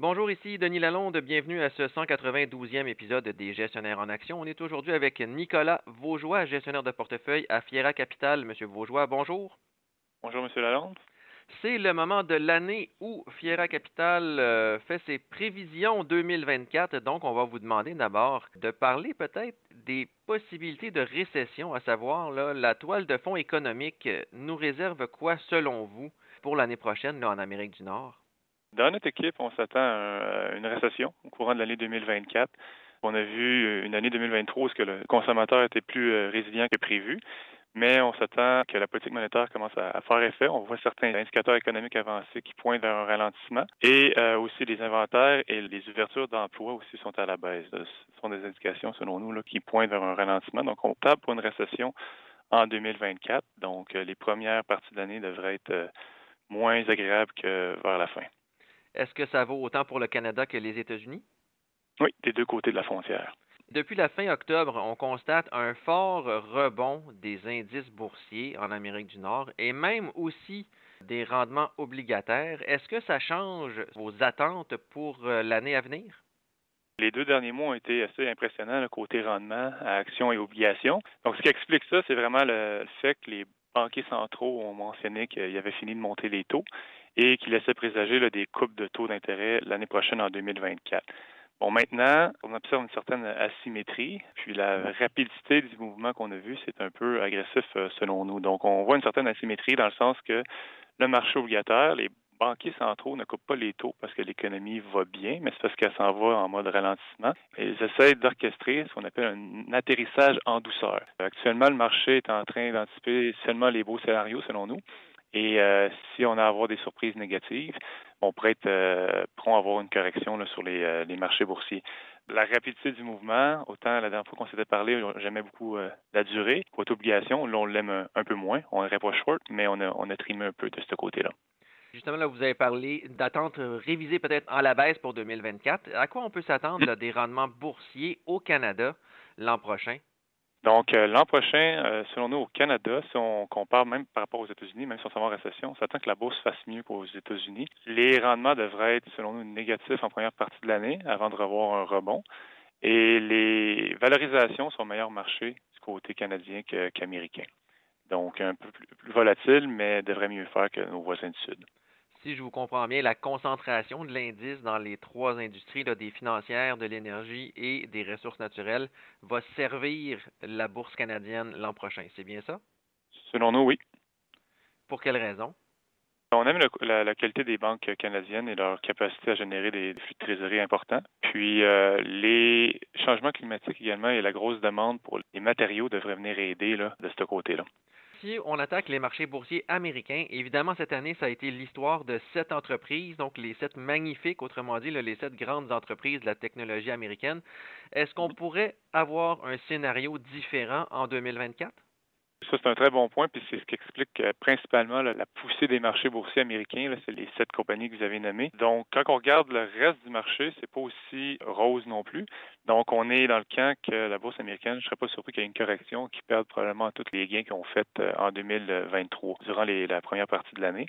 Bonjour, ici Denis Lalonde. Bienvenue à ce 192e épisode des Gestionnaires en Action. On est aujourd'hui avec Nicolas Vaugeois, gestionnaire de portefeuille à Fiera Capital. Monsieur Vaugeois, bonjour. Bonjour, Monsieur Lalonde. C'est le moment de l'année où Fiera Capital euh, fait ses prévisions 2024. Donc, on va vous demander d'abord de parler peut-être des possibilités de récession, à savoir la toile de fond économique nous réserve quoi selon vous pour l'année prochaine en Amérique du Nord? Dans notre équipe, on s'attend à une récession au courant de l'année 2024. On a vu une année 2023 où le consommateur était plus euh, résilient que prévu, mais on s'attend que la politique monétaire commence à, faire effet. On voit certains indicateurs économiques avancés qui pointent vers un ralentissement et euh, aussi les inventaires et les ouvertures d'emplois aussi sont à la baisse. Ce sont des indications, selon nous, qui pointent vers un ralentissement. Donc, on tape pour une récession en 2024. Donc, euh, les premières parties de l'année devraient être moins agréables que vers la fin. Est-ce que ça vaut autant pour le Canada que les États-Unis? Oui, des deux côtés de la frontière. Depuis la fin octobre, on constate un fort rebond des indices boursiers en Amérique du Nord et même aussi des rendements obligataires. Est-ce que ça change vos attentes pour euh, l'année à venir? Les deux derniers mois ont été assez impressionnants, le côté rendement, actions et obligations. Donc, ce qui explique ça, c'est vraiment le fait que les banquiers centraux ont mentionné qu'ils avaient fini de monter les taux et qui laissait présager des coupes de taux d'intérêt l'année prochaine en 2024. Bon, maintenant, on observe une certaine asymétrie, puis la rapidité du mouvement qu'on a vu, c'est un peu agressif euh, selon nous. Donc, on voit une certaine asymétrie dans le sens que le marché obligataire, les banquiers centraux ne coupent pas les taux parce que l'économie va bien, mais c'est parce qu'elle s'en va en mode ralentissement. ils essaient d'orchestrer ce qu'on appelle un atterrissage en douceur. Actuellement, le marché est en train d'anticiper seulement les beaux scénarios, selon nous. Et euh, si on a à avoir des surprises négatives, on pourrait être euh, à avoir une correction sur euh, les, marchés boursiers. La rapidité du mouvement, autant la dernière fois qu'on s'était parlé, j'aimais beaucoup la durée. Côté obligation, là, on l'aime un, peu moins. On n'est pas short, mais on a, trimé un peu de ce côté-là. Justement, là, vous avez parlé d'attentes révisées peut-être en la baisse pour 2024. À quoi on peut s'attendre des rendements boursiers au Canada l'an prochain? Donc, euh, l'an prochain, euh, selon nous, au Canada, si on compare même par rapport aux États-Unis, même si on s'en va en récession, on s'attend que la bourse fasse mieux qu'aux États-Unis. Les rendements devraient être, selon nous, négatifs en première partie de l'année avant de revoir un rebond. Et les valorisations sont meilleur marché du côté canadien qu'américain. Donc, un peu plus, plus volatile, mais devrait mieux faire que nos voisins du Sud si je vous comprends bien, la concentration de l'indice dans les trois industries, des financières, de l'énergie et des ressources naturelles, va servir la bourse canadienne l'an prochain. C'est bien ça? Selon nous, oui. Pour quelle raison? On aime la, qualité des banques canadiennes et leur capacité à générer des flux de trésorerie importants. Puis euh, les changements climatiques également et la grosse demande pour les matériaux devraient venir aider de ce côté-là si on attaque les marchés boursiers américains, évidemment, cette année, ça a été l'histoire de sept entreprises, donc les sept magnifiques, autrement dit, les sept grandes entreprises de la technologie américaine. Est-ce qu'on pourrait avoir un scénario différent en 2024? Ça, c'est un très bon point, puis c'est ce qui explique euh, principalement la poussée des marchés boursiers américains. C'est les sept compagnies que vous avez nommées. Donc, quand on regarde le reste du marché, c'est pas aussi rose non plus. Donc, on est dans le camp que la bourse américaine, je ne serais pas surpris qu'il y ait une correction qui perde probablement tous les gains qu'ils ont fait euh, en 2023, durant la première partie de l'année.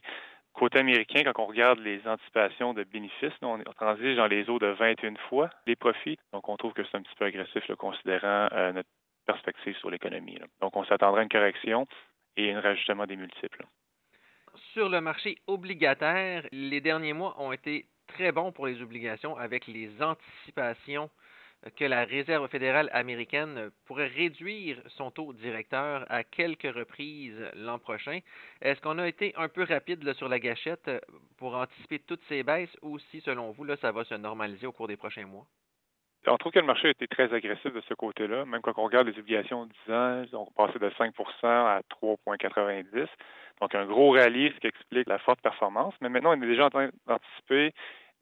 Côté américain, quand on regarde les anticipations de bénéfices, on transige dans les eaux de 21 fois les profits. Donc, on trouve que c'est un petit peu agressif, considérant euh, notre sur l'économie. Donc, on s'attendrait à une correction et un rajustement des multiples. Sur le marché obligataire, les derniers mois ont été très bons pour les obligations avec les anticipations que la Réserve fédérale américaine pourrait réduire son taux directeur à quelques reprises l'an prochain. Est-ce qu'on a été un peu rapide sur la gâchette pour anticiper toutes ces baisses ou si, selon vous, ça va se normaliser au cours des prochains mois? On trouve que le marché a été très agressif de ce côté-là. Même quand on regarde les obligations 10 ans, on passé de 5% à 3,90 Donc, un gros rallye, ce qui explique la forte performance. Mais maintenant, on est déjà en train d'anticiper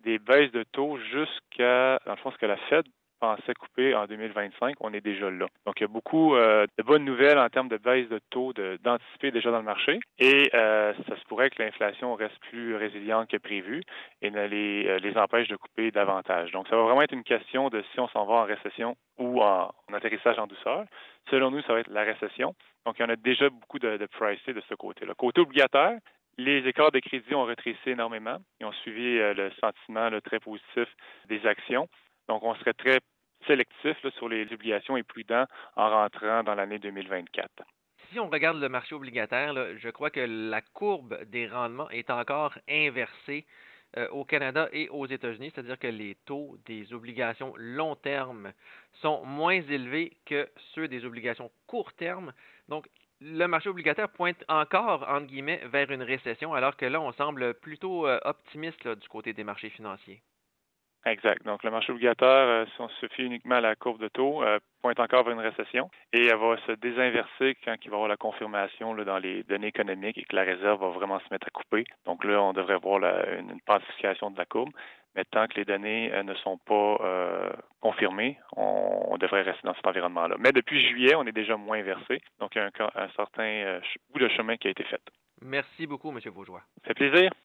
des baisses de taux jusqu'à, dans le fond, ce que la Fed pensait couper en 2025, on est déjà là. Donc, il y a beaucoup euh, de bonnes nouvelles en termes de baisse de taux d'anticiper déjà dans le marché. Et euh, ça se pourrait que l'inflation reste plus résiliente que prévu et ne les, euh, les empêche de couper davantage. Donc, ça va vraiment être une question de si on s'en va en récession ou en, atterrissage en douceur. Selon nous, ça va être la récession. Donc, il y en a déjà beaucoup de, de de ce côté-là. Côté obligataire, Les écarts de crédit ont rétréci énormément. Ils ont suivi le sentiment très positif des actions. Donc, on serait très sélectif sur les obligations et prudent en rentrant dans l'année 2024 si on regarde le marché obligataire, je crois que la courbe des rendements est encore inversée euh, au Canada et aux États-Unis, c'est-à-dire que les taux des obligations long terme sont moins élevés que ceux des obligations court terme. Donc, le marché obligataire pointe encore, entre guillemets, vers une récession, alors que là, on semble plutôt euh, optimiste du côté des marchés financiers. Exact. Donc, le marché obligataire, euh, si on se fie uniquement à la courbe de taux, euh, pointe encore vers une récession et elle va se désinverser quand il va y avoir la confirmation dans les données économiques et que la réserve va vraiment se mettre à couper. Donc là, on devrait voir une, une de la courbe. Mais tant que les données euh, ne sont pas confirmées, on, devrait rester dans cet environnement-là. Mais depuis juillet, on est déjà moins versé. Donc, il y a un, certain bout de chemin qui a été fait. Merci beaucoup, M. Bourgeois. Ça fait plaisir.